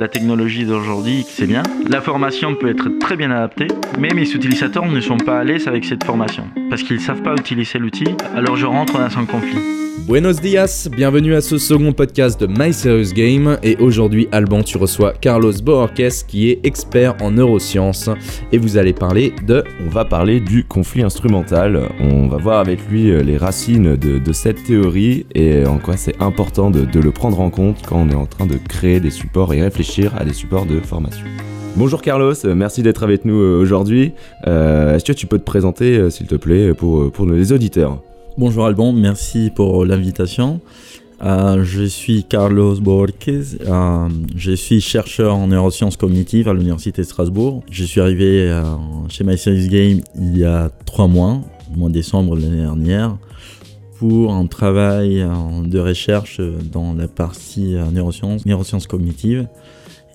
La technologie d'aujourd'hui, c'est bien. La formation peut être très bien adaptée, mais mes utilisateurs ne sont pas à l'aise avec cette formation parce qu'ils ne savent pas utiliser l'outil, alors je rentre dans un conflit. Buenos dias, bienvenue à ce second podcast de My Serious Game et aujourd'hui Alban tu reçois Carlos Boorques qui est expert en neurosciences et vous allez parler de... On va parler du conflit instrumental, on va voir avec lui euh, les racines de, cette théorie et en quoi c'est important de, de le prendre en compte quand on est en train de créer des supports et réfléchir à des supports de formation. Bonjour Carlos, euh, merci d'être avec nous euh, aujourd'hui. Est-ce que tu peux te présenter s'il te plaît pour, pour les auditeurs Bonjour Alban, merci pour l'invitation. Euh, je suis Carlos Borges, euh, je suis chercheur en neurosciences cognitives à l'Université de Strasbourg. Je suis arrivé euh, chez My Series Game il y a trois mois, au mois de décembre l'année dernière, pour un travail de recherche dans la partie neurosciences, neurosciences cognitives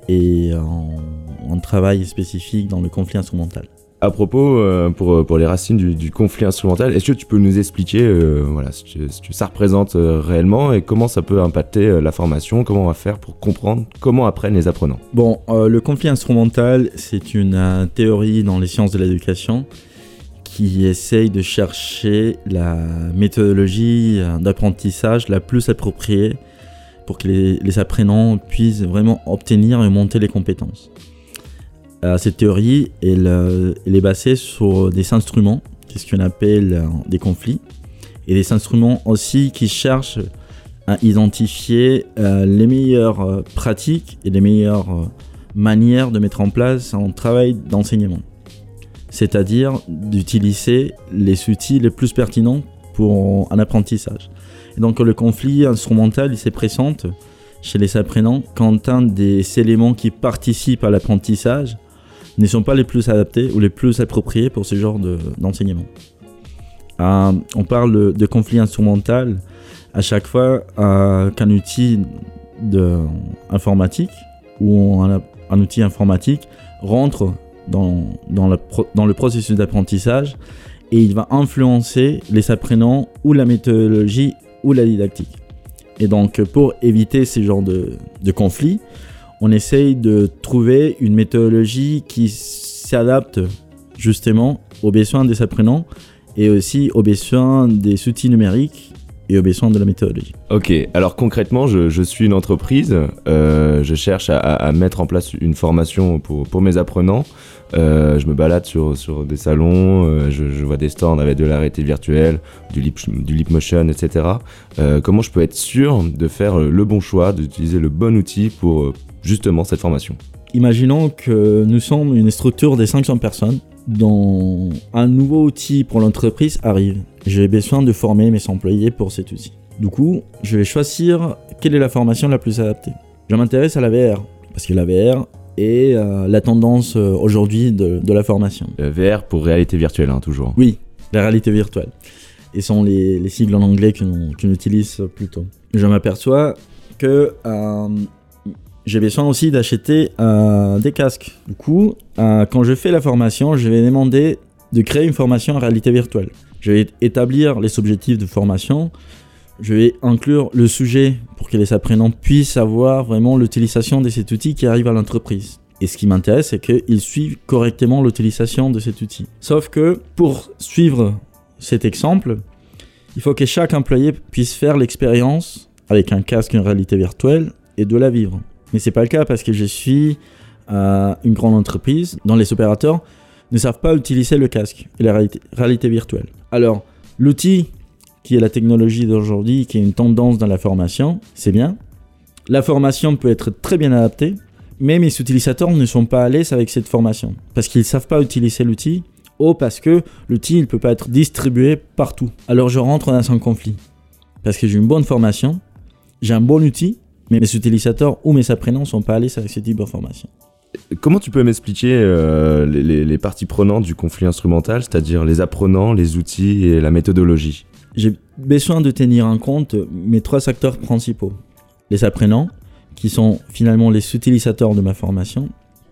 et un travail spécifique dans le conflit instrumental. À propos, euh, pour, euh, pour les racines du, conflit instrumental, est-ce que tu peux nous expliquer euh, voilà, ce, que, ça représente réellement et comment ça peut impacter la formation Comment on va faire pour comprendre comment apprennent les apprenants? Bon, le conflit instrumental, c'est une théorie dans les sciences de l'éducation qui essaye de chercher la méthodologie d'apprentissage la plus appropriée pour que les, apprenants puissent vraiment obtenir et monter les compétences. Euh, cette théorie, elle, est basée sur des instruments, c'est ce qu'on appelle euh, des conflits, et des instruments aussi qui cherchent à identifier euh, les meilleures pratiques et les meilleures manières de mettre en place un travail d'enseignement. C'est-à-dire d'utiliser les outils les plus pertinents pour un apprentissage. Et donc le conflit instrumental, il se présente chez les apprenants quand un des éléments qui participent à l'apprentissage ne sont pas les plus adaptés ou les plus appropriés pour ce genre d'enseignement. Euh, on parle de, conflit instrumental à chaque fois euh, qu'un outil de, informatique ou un, outil informatique rentre dans, dans, le, processus d'apprentissage et il va influencer les apprenants ou la méthodologie ou la didactique. Et donc pour éviter ce genre de, de conflit, on essaye de trouver une méthodologie qui s'adapte justement aux besoins des apprenants et aussi aux besoins des outils numériques et aux besoins de la méthodologie. Ok, alors concrètement, je, suis une entreprise, euh, je cherche à, mettre en place une formation pour, mes apprenants. Euh, je me balade sur, des salons, euh, je, vois des stands avec de la réalité virtuelle, du lip, du lip motion, etc. comment je peux être sûr de faire le bon choix, d'utiliser le bon outil pour, justement cette formation? Imaginons que nous sommes une structure de 500 personnes dont un nouveau outil pour l'entreprise arrive. J'ai besoin de former mes employés pour cet outil. Du coup, je vais choisir quelle est la formation la plus adaptée. Je m'intéresse à la VR, parce que la VR est euh, la tendance euh, aujourd'hui de, la formation. VR pour réalité virtuelle, hein, toujours. Oui, la réalité virtuelle. Et sont les, sigles en anglais qu'on utilise plutôt. Je m'aperçois que euh, j'ai besoin aussi d'acheter euh, des casques. Du coup, euh, quand je fais la formation, je vais demander de créer une formation en réalité virtuelle. Je vais établir les objectifs de formation. Je vais inclure le sujet pour que les apprenants puissent avoir vraiment l'utilisation de cet outil qui arrive à l'entreprise. Et ce qui m'intéresse, c'est qu'ils suivent correctement l'utilisation de cet outil. Sauf que pour suivre cet exemple, il faut que chaque employé puisse faire l'expérience avec un casque en réalité virtuelle et de la vivre. Mais c'est pas le cas parce que je suis une grande entreprise dont les opérateurs ne savent pas utiliser le casque et la réalité, virtuelle. Alors, l'outil qui est la technologie d'aujourd'hui, qui est une tendance dans la formation, c'est bien. La formation peut être très bien adaptée, mais mes utilisateurs ne sont pas à l'aise avec cette formation parce qu'ils ne savent pas utiliser l'outil ou parce que l'outil ne peut pas être distribué partout. Alors je rentre dans un conflit parce que j'ai une bonne formation, j'ai un bon outil, mais mes utilisateurs ou mes apprenants sont pas allés avec ce type d'informations. Comment tu peux m'expliquer euh, les, parties prenantes du conflit instrumental, c'est-à-dire les apprenants, les outils et la méthodologie? J'ai besoin de tenir en compte mes trois acteurs principaux. Les apprenants, qui sont finalement les utilisateurs de ma formation,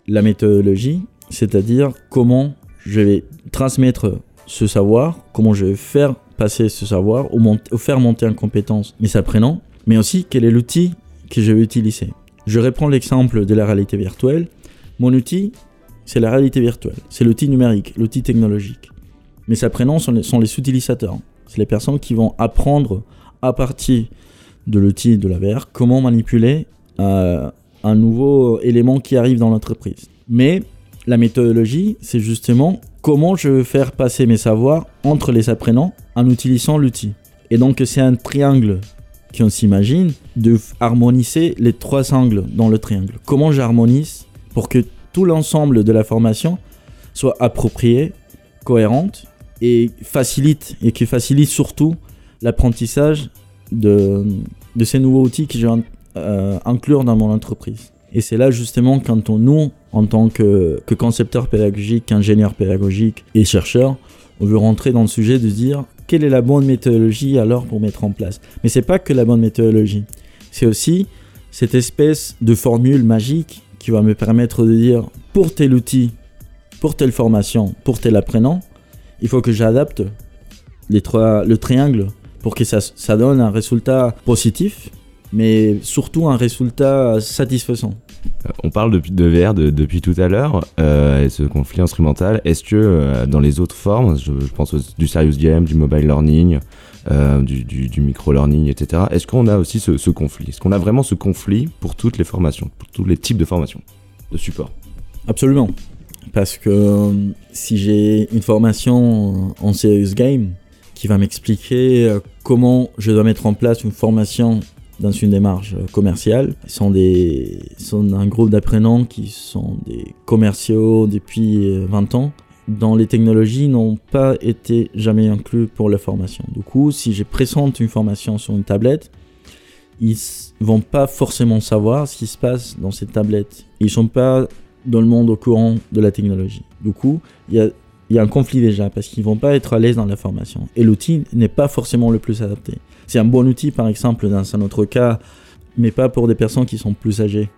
la méthodologie, c'est-à-dire comment je vais transmettre ce savoir, comment je vais faire passer ce savoir ou, faire monter en compétence mes apprenants, mais aussi quel est l'outil que je vais utiliser. Je reprends l'exemple de la réalité virtuelle. Mon outil, c'est la réalité virtuelle. C'est l'outil numérique, l'outil technologique. Mes apprenants sont les, sont les utilisateurs. C'est les personnes qui vont apprendre à partir de l'outil de la VR comment manipuler euh, un nouveau élément qui arrive dans l'entreprise. Mais la méthodologie, c'est justement comment je veux faire passer mes savoirs entre les apprenants en utilisant l'outil. Et donc c'est un triangle qu'on s'imagine de harmoniser les trois angles dans le triangle. Comment j'harmonise pour que tout l'ensemble de la formation soit approprié, cohérente et facilite et qui facilite surtout l'apprentissage de, de ces nouveaux outils que je vais euh, inclure dans mon entreprise. Et c'est là justement quand on, nous, en tant que, que concepteur pédagogique, ingénieur pédagogique et chercheur, on veut rentrer dans le sujet de dire quelle est la bonne méthodologie alors pour mettre en place. Mais c'est pas que la bonne méthodologie, c'est aussi cette espèce de formule magique qui va me permettre de dire pour tel outil, pour telle formation, pour tel apprenant, il faut que j'adapte les trois, le triangle pour que ça, ça donne un résultat positif, mais surtout un résultat satisfaisant. On parle de, de VR de- depuis tout à l'heure, euh, et ce conflit instrumental. Est-ce que euh, dans les autres formes, je, je pense au- du serious game, du mobile learning, euh, du, du- du micro-learning, etc., est-ce qu'on a aussi ce, ce conflit? Est-ce qu'on a vraiment ce conflit pour toutes les formations, pour tous les types de formations, de support? Absolument. Parce que euh, si j'ai une formation en serious game qui va m'expliquer euh, comment je dois mettre en place une formation dans une démarche euh, commerciale, ce sont, des, sont un groupe d'apprenants qui sont des commerciaux depuis euh, 20 ans dont les technologies n'ont pas été jamais inclus pour la formation. Du coup, si je présente une formation sur une tablette, ils vont pas forcément savoir ce qui se passe dans cette tablette. Ils sont pas dans le monde au courant de la technologie. Du coup, il y a, un conflit déjà parce qu'ils vont pas être à l'aise dans la formation. Et l'outil n'est pas forcément le plus adapté. C'est un bon outil, par exemple, dans un autre cas, mais pas pour des personnes qui sont plus âgées.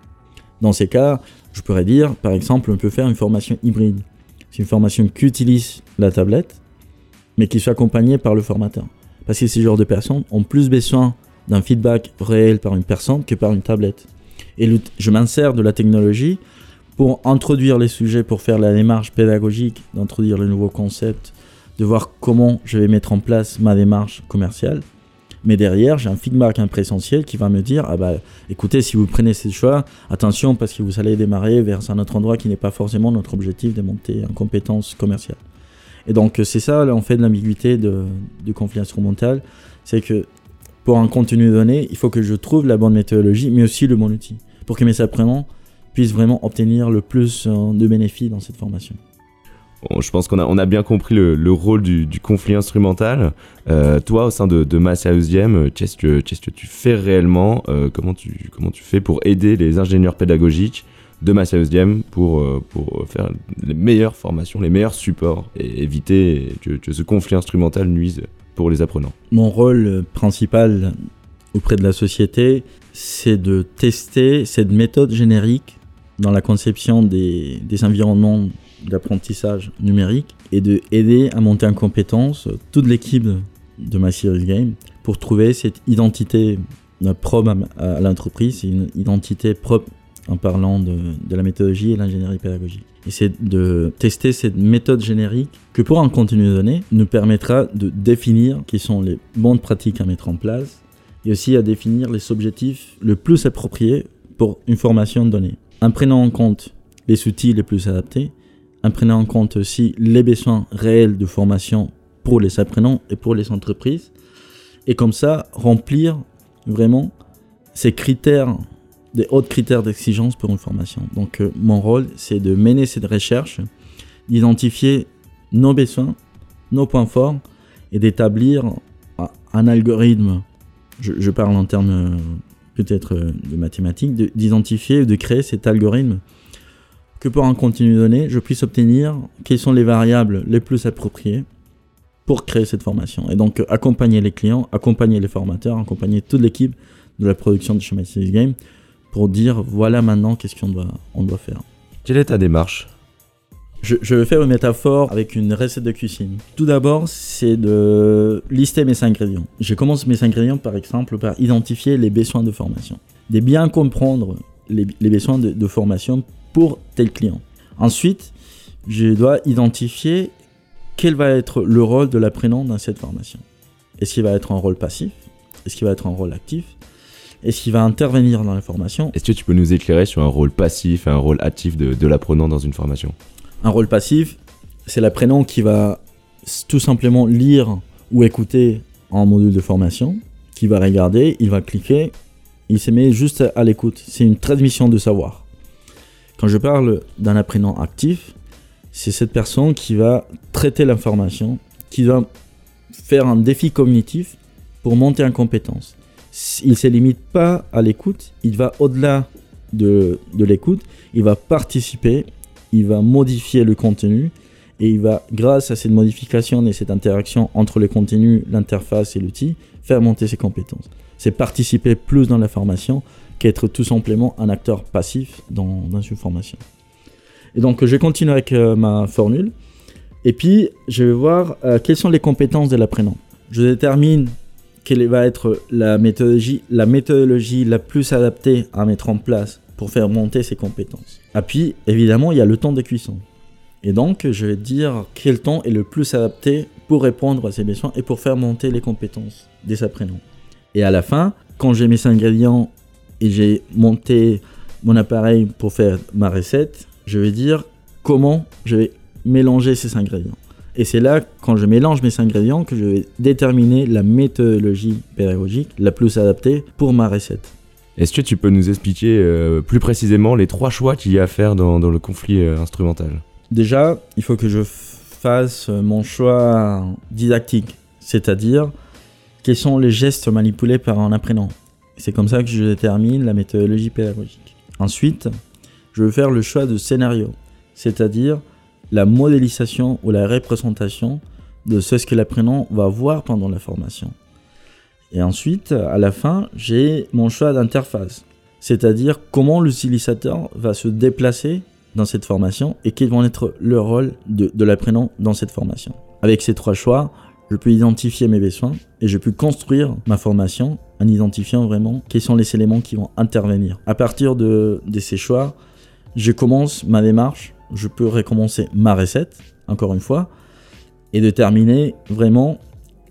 Dans ces cas, je pourrais dire, par exemple, on peut faire une formation hybride. C'est une formation qui utilise la tablette, mais qui soit accompagnée par le formateur. Parce que ces genres de personnes ont plus besoin d'un feedback réel par une personne que par une tablette. Et je m'insère de la technologie pour introduire les sujets, pour faire la démarche pédagogique, d'introduire le nouveau concept, de voir comment je vais mettre en place ma démarche commerciale. Mais derrière, j'ai un feedback un présentiel qui va me dire ah bah écoutez, si vous prenez ces choix, attention parce que vous allez démarrer vers un autre endroit qui n'est pas forcément notre objectif de monter en compétence commerciale. Et donc c'est ça, on fait l'ambiguïté du conflit instrumental, c'est que pour un contenu donné, il faut que je trouve la bonne méthodologie, mais aussi le bon outil, pour que mes apprenants puissent vraiment obtenir le plus euh, de bénéfices dans cette formation. Je pense qu'on a, on a bien compris le, le rôle du, du conflit instrumental. Euh, toi, au sein de, de euh, qu'est-ce que, qu'est-ce que tu fais réellement euh, comment, tu, comment tu fais pour aider les ingénieurs pédagogiques de Game pour, pour faire les meilleures formations, les meilleurs supports et éviter que, que ce conflit instrumental nuise pour les apprenants? Mon rôle principal auprès de la société, c'est de tester cette méthode générique dans la conception des, environnements d'apprentissage numérique et de aider à monter en compétence toute l'équipe de, My Serious Game pour trouver cette identité euh, propre à, l'entreprise, une identité propre en parlant de, de la méthodologie et l'ingénierie pédagogique. Et c'est de tester cette méthode générique que pour un contenu donné nous permettra de définir quelles sont les bonnes pratiques à mettre en place et aussi à définir les objectifs le plus appropriés pour une formation donnée. En prenant en compte les outils les plus adaptés, en prenant en compte aussi les besoins réels de formation pour les apprenants et pour les entreprises, et comme ça remplir vraiment ces critères, des hauts critères d'exigence pour une formation. Donc euh, mon rôle, c'est de mener cette recherche, d'identifier nos besoins, nos points forts, et d'établir un- algorithme, je, je parle en termes euh, peut-être euh, de mathématiques, de- d'identifier, de créer cet algorithme que pour un contenu donné, je puisse obtenir quelles sont les variables les plus appropriées pour créer cette formation. Et donc euh, accompagner les clients, accompagner les formateurs, accompagner toute l'équipe de la production de Series Game pour dire voilà maintenant qu'est-ce qu'on doit, on doit faire. Quelle est ta démarche? Je, je faire une métaphore avec une recette de cuisine. Tout d'abord, c'est de lister mes ingrédients. Je commence mes ingrédients par exemple par identifier les besoins de formation. De bien comprendre les, besoins de, de formation pour tel client. Ensuite, je dois identifier quel va être le rôle de l'apprenant dans cette formation. Est-ce qu'il va être un rôle passif? Est-ce qu'il va être un rôle actif? Est-ce qu'il va intervenir dans la formation? Est-ce que tu peux nous éclairer sur un rôle passif et un rôle actif de, de l'apprenant dans une formation? Un rôle passif, c'est l'apprenant qui va tout simplement lire ou écouter en module de formation, qui va regarder, il va cliquer, il se met juste à l'écoute. C'est une transmission de savoir. Quand je parle d'un apprenant actif, c'est cette personne qui va traiter l'information, qui va faire un défi cognitif pour monter en compétence. Il ne se limite pas à l'écoute, il va au-delà de, de l'écoute, il va participer, il va modifier le contenu et il va, grâce à cette modification et cette interaction entre le contenu, l'interface et l'outil, faire monter ses compétences. C'est participer plus dans la formation qu'être tout simplement un acteur passif dans, une formation. Et donc, je continue avec euh, ma formule. Et puis, je vais voir euh, quelles sont les compétences de l'apprenant. Je détermine quelle va être la méthodologie la plus adaptée à mettre en place faire monter ses compétences. Et puis, évidemment, il y a le temps de cuisson. Et donc, je vais dire quel temps est le plus adapté pour répondre à ces besoins et pour faire monter les compétences des apprenants. Et à la fin, quand j'ai mes ingrédients et j'ai monté mon appareil pour faire ma recette, je vais dire comment je vais mélanger ces ingrédients. Et c'est là, quand je mélange mes ingrédients, que je vais déterminer la méthodologie pédagogique la plus adaptée pour ma recette. Est-ce que tu peux nous expliquer euh, plus précisément les trois choix qu'il y a à faire dans, le conflit euh, instrumental? Déjà, il faut que je fasse mon choix didactique, c'est-à-dire quels sont les gestes manipulés par un apprenant? C'est comme ça que je détermine la méthodologie pédagogique. Ensuite, je vais faire le choix de scénario, c'est-à-dire la modélisation ou la représentation de ce que l'apprenant va voir pendant la formation. Et ensuite, à la fin, j'ai mon choix d'interface, c'est-à-dire comment l'utilisateur va se déplacer dans cette formation et quels vont être le rôle de, l'apprenant dans cette formation. Avec ces trois choix, je peux identifier mes besoins et je peux construire ma formation en identifiant vraiment quels sont les éléments qui vont intervenir. À partir de, de ces choix, je commence ma démarche, je peux recommencer ma recette, encore une fois, et déterminer vraiment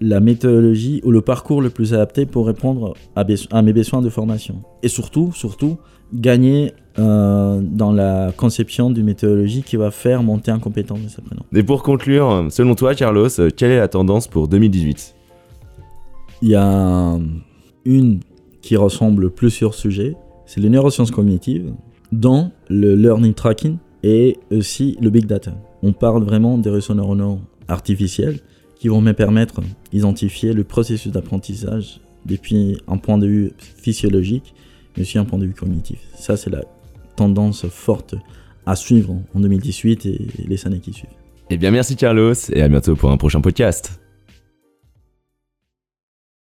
la méthodologie ou le parcours le plus adapté pour répondre à, mes besoins de formation. Et surtout, surtout, gagner euh, dans la conception d'une méthodologie qui va faire monter en compétence mes apprenants. Et pour conclure, selon toi, Carlos, quelle est la tendance pour 2018 Il y a une qui ressemble plus sur sujet, c'est les neurosciences cognitives, dans le learning tracking et aussi le big data. On parle vraiment des réseaux neuronaux artificiels qui vont me permettre d'identifier le processus d'apprentissage depuis un point de vue physiologique, mais aussi un point de vue cognitif. Ça, c'est la tendance forte à suivre en 2018 et les années qui suivent. Eh bien merci Carlos, et à bientôt pour un prochain podcast.